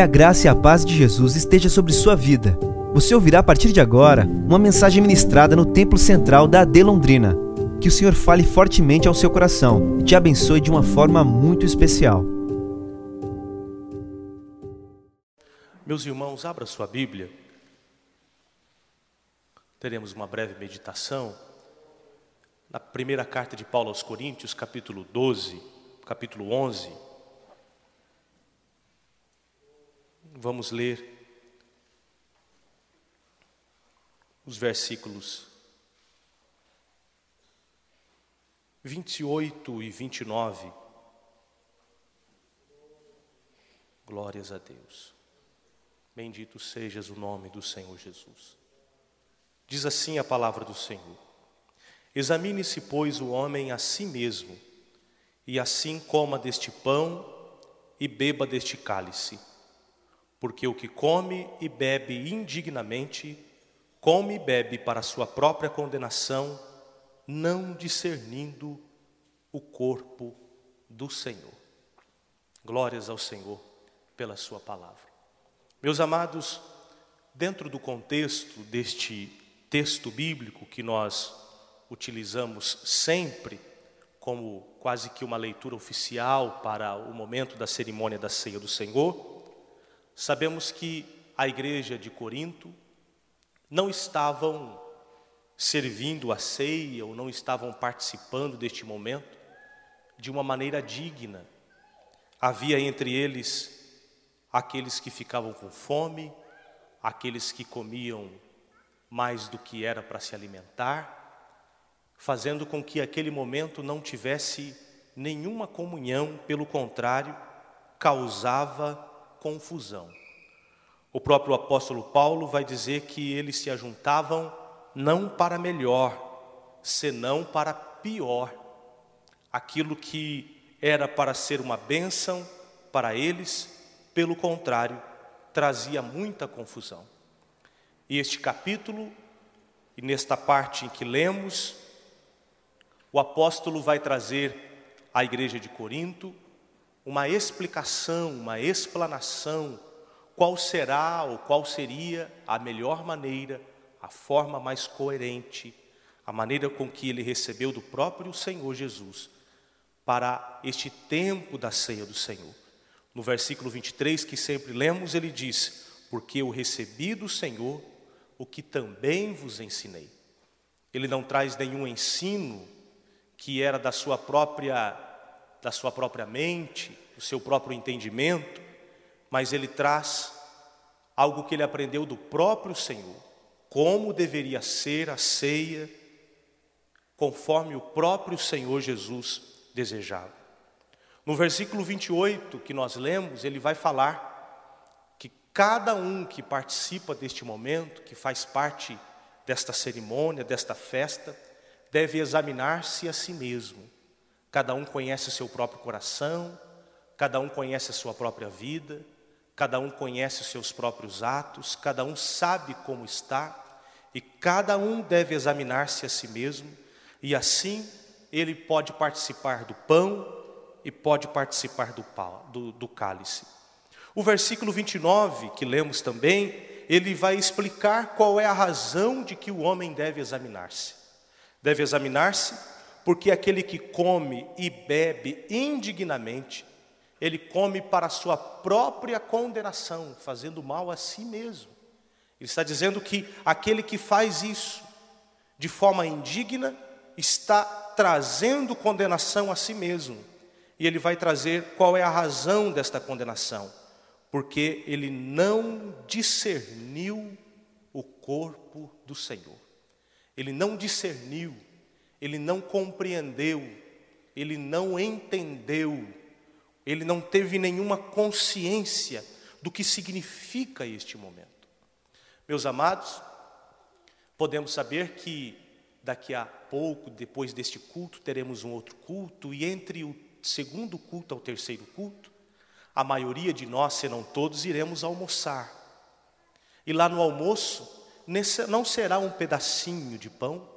Que a graça e a paz de Jesus esteja sobre sua vida. Você ouvirá a partir de agora uma mensagem ministrada no Templo Central da AD Londrina. Que o Senhor fale fortemente ao seu coração e te abençoe de uma forma muito especial. Meus irmãos, abra sua Bíblia. Teremos uma breve meditação na primeira carta de Paulo aos Coríntios, capítulo 12, capítulo 11. Vamos ler os versículos 28 e 29. Glórias a Deus. Bendito sejas o nome do Senhor Jesus. Diz assim a palavra do Senhor: Examine-se, pois, o homem a si mesmo, e assim coma deste pão e beba deste cálice porque o que come e bebe indignamente, come e bebe para sua própria condenação, não discernindo o corpo do Senhor. Glórias ao Senhor pela Sua palavra. Meus amados, dentro do contexto deste texto bíblico que nós utilizamos sempre como quase que uma leitura oficial para o momento da cerimônia da ceia do Senhor, Sabemos que a igreja de Corinto não estavam servindo a ceia ou não estavam participando deste momento de uma maneira digna. Havia entre eles aqueles que ficavam com fome, aqueles que comiam mais do que era para se alimentar, fazendo com que aquele momento não tivesse nenhuma comunhão, pelo contrário, causava confusão. O próprio apóstolo Paulo vai dizer que eles se ajuntavam não para melhor, senão para pior. Aquilo que era para ser uma bênção para eles, pelo contrário, trazia muita confusão. E este capítulo, e nesta parte em que lemos, o apóstolo vai trazer à igreja de Corinto uma explicação, uma explanação, qual será ou qual seria a melhor maneira, a forma mais coerente, a maneira com que ele recebeu do próprio Senhor Jesus para este tempo da ceia do Senhor. No versículo 23 que sempre lemos, ele diz: Porque eu recebi do Senhor o que também vos ensinei. Ele não traz nenhum ensino que era da sua própria da sua própria mente, do seu próprio entendimento, mas ele traz algo que ele aprendeu do próprio Senhor, como deveria ser a ceia, conforme o próprio Senhor Jesus desejava. No versículo 28 que nós lemos, ele vai falar que cada um que participa deste momento, que faz parte desta cerimônia, desta festa, deve examinar-se a si mesmo Cada um conhece o seu próprio coração, cada um conhece a sua própria vida, cada um conhece os seus próprios atos, cada um sabe como está e cada um deve examinar-se a si mesmo e assim ele pode participar do pão e pode participar do, pau, do, do cálice. O versículo 29, que lemos também, ele vai explicar qual é a razão de que o homem deve examinar-se. Deve examinar-se porque aquele que come e bebe indignamente, ele come para a sua própria condenação, fazendo mal a si mesmo. Ele está dizendo que aquele que faz isso de forma indigna está trazendo condenação a si mesmo. E ele vai trazer qual é a razão desta condenação. Porque ele não discerniu o corpo do Senhor. Ele não discerniu ele não compreendeu, ele não entendeu, ele não teve nenhuma consciência do que significa este momento. Meus amados, podemos saber que daqui a pouco, depois deste culto, teremos um outro culto, e entre o segundo culto ao terceiro culto, a maioria de nós, se não todos, iremos almoçar. E lá no almoço, não será um pedacinho de pão,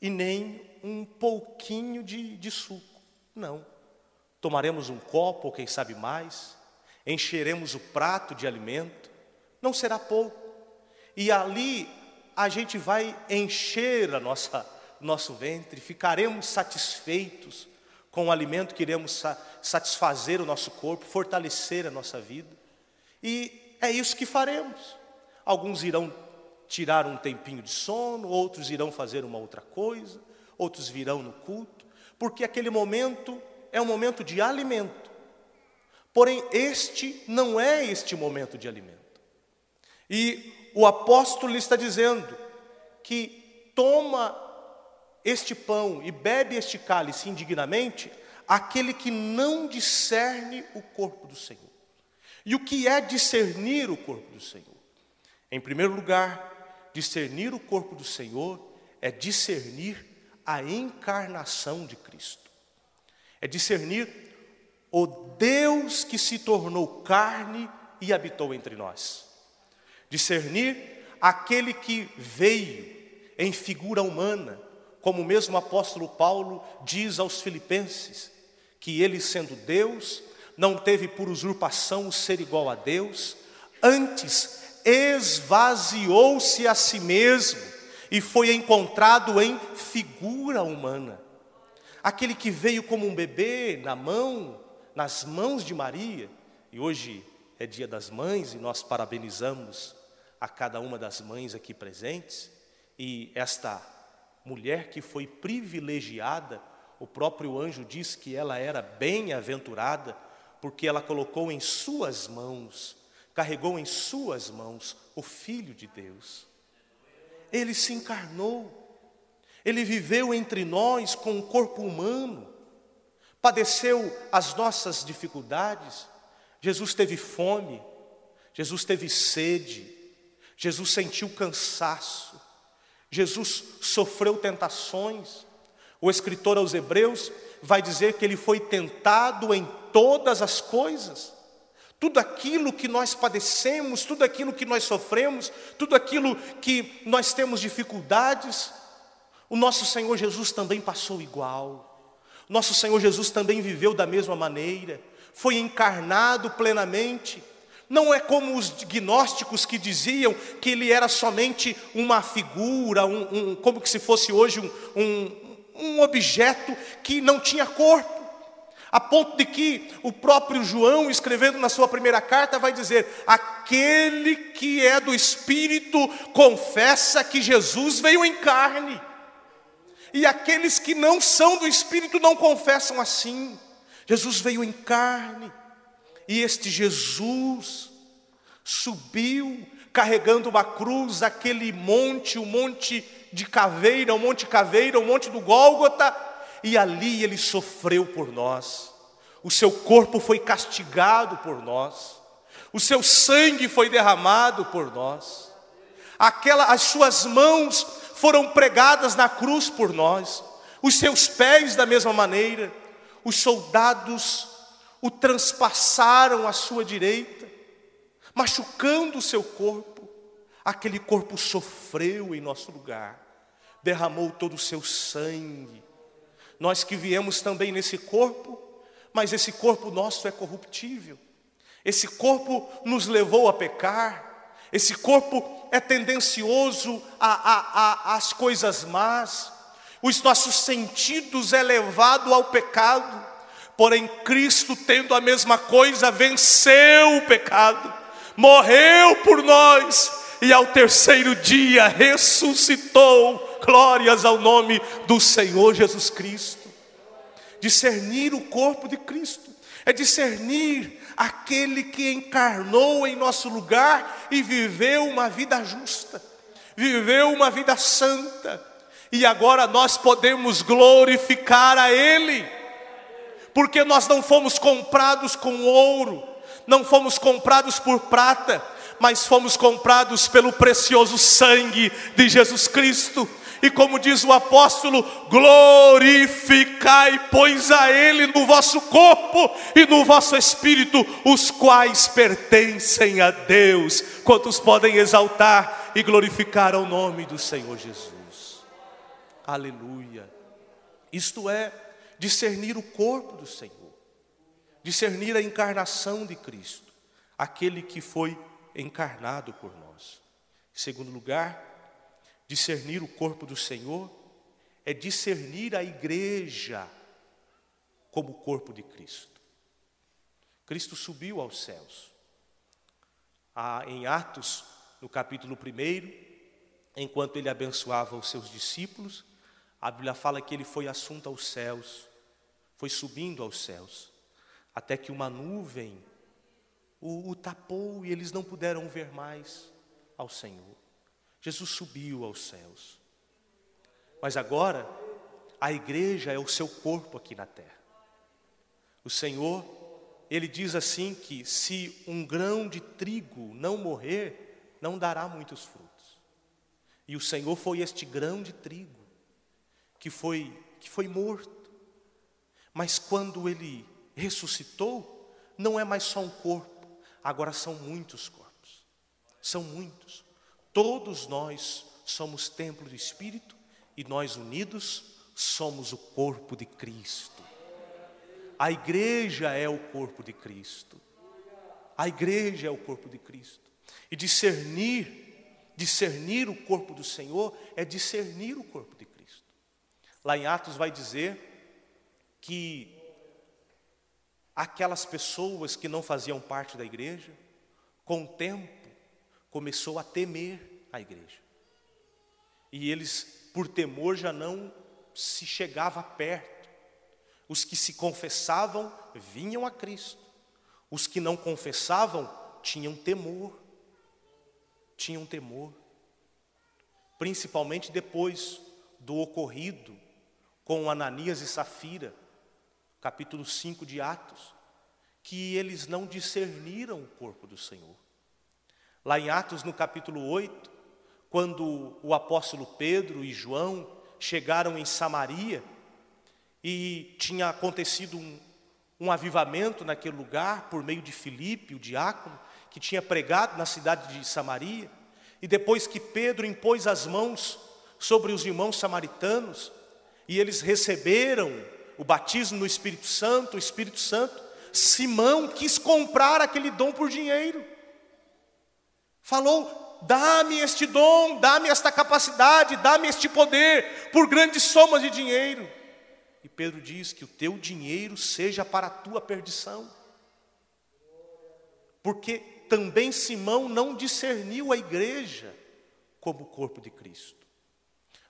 e nem um pouquinho de, de suco. Não. Tomaremos um copo, ou quem sabe mais, encheremos o prato de alimento, não será pouco. E ali a gente vai encher a nossa nosso ventre, ficaremos satisfeitos com o alimento que iremos satisfazer o nosso corpo, fortalecer a nossa vida. E é isso que faremos. Alguns irão tirar um tempinho de sono, outros irão fazer uma outra coisa, outros virão no culto, porque aquele momento é um momento de alimento. Porém, este não é este momento de alimento. E o apóstolo está dizendo que toma este pão e bebe este cálice indignamente aquele que não discerne o corpo do Senhor. E o que é discernir o corpo do Senhor? Em primeiro lugar, discernir o corpo do Senhor é discernir a encarnação de Cristo. É discernir o Deus que se tornou carne e habitou entre nós. Discernir aquele que veio em figura humana, como mesmo o apóstolo Paulo diz aos Filipenses, que ele, sendo Deus, não teve por usurpação o ser igual a Deus, antes esvaziou-se a si mesmo e foi encontrado em figura humana. Aquele que veio como um bebê na mão, nas mãos de Maria, e hoje é dia das mães e nós parabenizamos a cada uma das mães aqui presentes, e esta mulher que foi privilegiada, o próprio anjo diz que ela era bem-aventurada, porque ela colocou em suas mãos, carregou em suas mãos o Filho de Deus. Ele se encarnou, ele viveu entre nós com um corpo humano, padeceu as nossas dificuldades. Jesus teve fome, Jesus teve sede, Jesus sentiu cansaço, Jesus sofreu tentações. O escritor aos Hebreus vai dizer que ele foi tentado em todas as coisas. Tudo aquilo que nós padecemos, tudo aquilo que nós sofremos, tudo aquilo que nós temos dificuldades, o nosso Senhor Jesus também passou igual. Nosso Senhor Jesus também viveu da mesma maneira, foi encarnado plenamente. Não é como os gnósticos que diziam que ele era somente uma figura, um, um, como que se fosse hoje um, um objeto que não tinha corpo. A ponto de que o próprio João, escrevendo na sua primeira carta, vai dizer: aquele que é do Espírito confessa que Jesus veio em carne. E aqueles que não são do Espírito não confessam assim. Jesus veio em carne. E este Jesus subiu carregando uma cruz, aquele monte, o monte de Caveira, o monte Caveira, o monte do Gólgota, e ali ele sofreu por nós. O seu corpo foi castigado por nós. O seu sangue foi derramado por nós. Aquela as suas mãos foram pregadas na cruz por nós. Os seus pés da mesma maneira. Os soldados o transpassaram à sua direita, machucando o seu corpo. Aquele corpo sofreu em nosso lugar, derramou todo o seu sangue. Nós que viemos também nesse corpo, mas esse corpo nosso é corruptível. Esse corpo nos levou a pecar. Esse corpo é tendencioso às coisas más. Os nossos sentidos é levado ao pecado. Porém, Cristo, tendo a mesma coisa, venceu o pecado, morreu por nós e ao terceiro dia ressuscitou. Glórias ao nome do Senhor Jesus Cristo. Discernir o corpo de Cristo é discernir aquele que encarnou em nosso lugar e viveu uma vida justa, viveu uma vida santa, e agora nós podemos glorificar a Ele porque nós não fomos comprados com ouro, não fomos comprados por prata, mas fomos comprados pelo precioso sangue de Jesus Cristo. E como diz o apóstolo, glorificai, pois a Ele no vosso corpo e no vosso espírito, os quais pertencem a Deus. Quantos podem exaltar e glorificar ao nome do Senhor Jesus? Aleluia. Isto é discernir o corpo do Senhor, discernir a encarnação de Cristo. aquele que foi encarnado por nós. Em segundo lugar, discernir o corpo do Senhor é discernir a igreja como o corpo de Cristo. Cristo subiu aos céus. Ah, em Atos, no capítulo 1, enquanto ele abençoava os seus discípulos, a Bíblia fala que ele foi assunto aos céus, foi subindo aos céus, até que uma nuvem o, o tapou e eles não puderam ver mais ao Senhor. Jesus subiu aos céus. Mas agora, a igreja é o seu corpo aqui na terra. O Senhor, Ele diz assim que se um grão de trigo não morrer, não dará muitos frutos. E o Senhor foi este grão de trigo que foi que foi morto. Mas quando ele ressuscitou, não é mais só um corpo, agora são muitos corpos. São muitos. Todos nós somos templo do Espírito e nós unidos somos o corpo de Cristo. A igreja é o corpo de Cristo. A igreja é o corpo de Cristo. E discernir, discernir o corpo do Senhor é discernir o corpo de Cristo. Lá em Atos vai dizer que aquelas pessoas que não faziam parte da igreja, com o tempo, começou a temer a igreja. E eles, por temor, já não se chegava perto. Os que se confessavam vinham a Cristo. Os que não confessavam tinham temor. Tinham temor. Principalmente depois do ocorrido com Ananias e Safira, capítulo 5 de Atos, que eles não discerniram o corpo do Senhor. Lá em Atos, no capítulo 8, quando o apóstolo Pedro e João chegaram em Samaria e tinha acontecido um, um avivamento naquele lugar por meio de Filipe, o diácono, que tinha pregado na cidade de Samaria, e depois que Pedro impôs as mãos sobre os irmãos samaritanos, e eles receberam o batismo no Espírito Santo, o Espírito Santo, Simão quis comprar aquele dom por dinheiro. Falou: dá-me este dom, dá-me esta capacidade, dá-me este poder, por grandes somas de dinheiro. E Pedro diz que o teu dinheiro seja para a tua perdição. Porque também Simão não discerniu a igreja como o corpo de Cristo.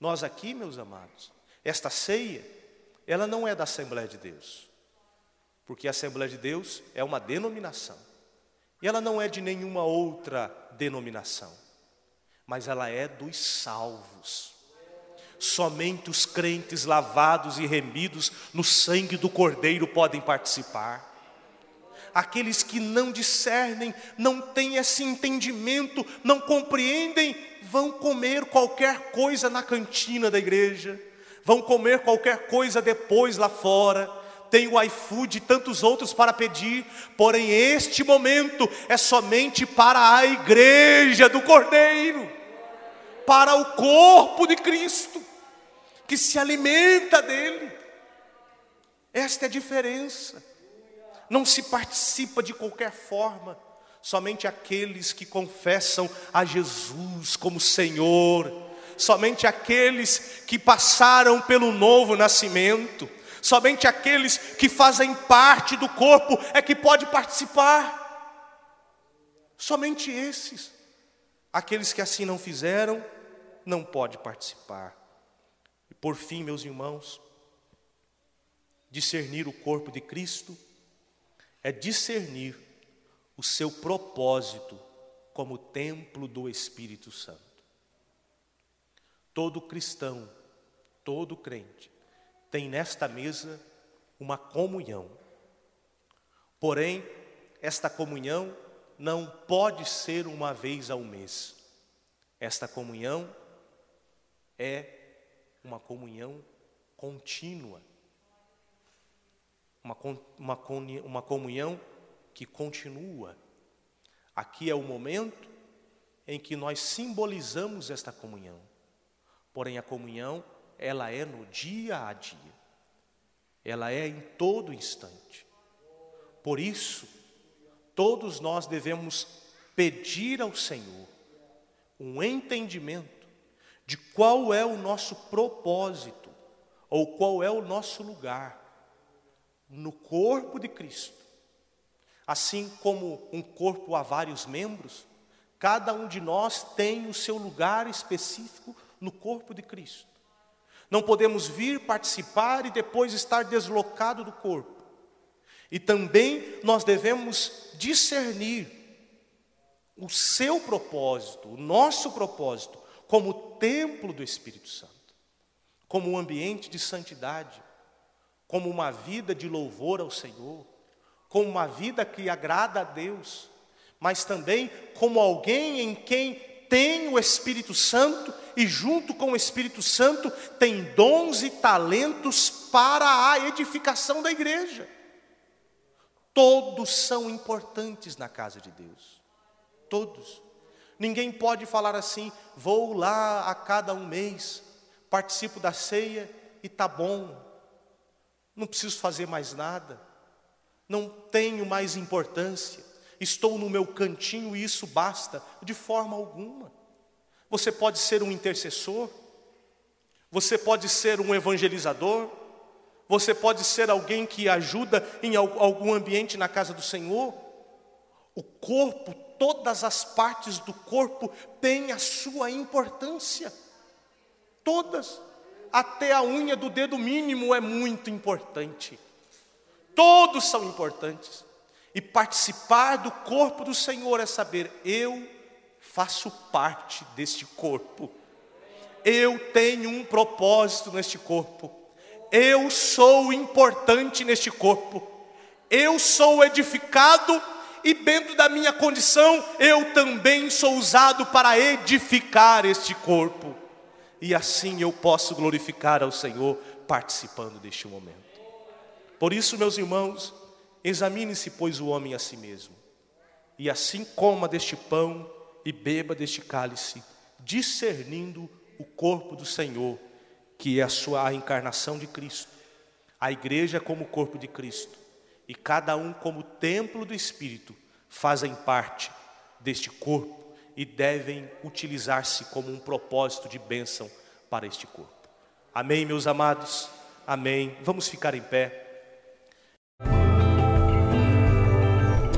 Nós aqui, meus amados, esta ceia, ela não é da Assembleia de Deus. Porque a Assembleia de Deus é uma denominação. E ela não é de nenhuma outra denominação, mas ela é dos salvos. Somente os crentes lavados e remidos no sangue do Cordeiro podem participar. Aqueles que não discernem, não têm esse entendimento, não compreendem, vão comer qualquer coisa na cantina da igreja, vão comer qualquer coisa depois lá fora, tem o iFood e tantos outros para pedir, porém este momento é somente para a igreja do Cordeiro, para o corpo de Cristo, que se alimenta dele. Esta é a diferença. Não se participa de qualquer forma, somente aqueles que confessam a Jesus como Senhor, somente aqueles que passaram pelo novo nascimento, Somente aqueles que fazem parte do corpo é que pode participar. Somente esses. Aqueles que assim não fizeram, não pode participar. E por fim, meus irmãos, discernir o corpo de Cristo é discernir o seu propósito como templo do Espírito Santo. Todo cristão, todo crente, tem nesta mesa uma comunhão. Porém, esta comunhão não pode ser uma vez ao mês. Esta comunhão é uma comunhão contínua. Uma, uma, uma comunhão que continua. Aqui é o momento em que nós simbolizamos esta comunhão. Porém, a comunhão ela é no dia a dia, ela é em todo instante. Por isso, todos nós devemos pedir ao Senhor um entendimento de qual é o nosso propósito ou qual é o nosso lugar no corpo de Cristo. Assim como um corpo há vários membros, cada um de nós tem o seu lugar específico no corpo de Cristo. Não podemos vir participar e depois estar deslocado do corpo. E também nós devemos discernir o seu propósito, o nosso propósito, como templo do Espírito Santo, como um ambiente de santidade, como uma vida de louvor ao Senhor, como uma vida que agrada a Deus, mas também como alguém em quem tem o Espírito Santo e, junto com o Espírito Santo, tem dons e talentos para a edificação da igreja. Todos são importantes na casa de Deus. Todos. Ninguém pode falar assim: vou lá a cada um mês, participo da ceia e tá bom. Não preciso fazer mais nada. Não tenho mais importância. Estou no meu cantinho e isso basta, de forma alguma. Você pode ser um intercessor, você pode ser um evangelizador, você pode ser alguém que ajuda em algum ambiente na casa do Senhor. O corpo, todas as partes do corpo têm a sua importância. Todas, até a unha do dedo mínimo é muito importante. Todos são importantes. E participar do corpo do Senhor é saber, eu faço parte deste corpo. Eu tenho um propósito neste corpo. Eu sou importante neste corpo. Eu sou edificado e dentro da minha condição, eu também sou usado para edificar este corpo. E assim eu posso glorificar ao Senhor participando deste momento. Por isso, meus irmãos, examine-se, pois, o homem a si mesmo, e assim coma deste pão e beba deste cálice, discernindo o corpo do Senhor que é a sua a encarnação de Cristo, a igreja como o corpo de Cristo, e cada um como templo do Espírito, fazem parte deste corpo e devem utilizar-se como um propósito de bênção para este corpo. Amém, meus amados? Amém. Vamos ficar em pé.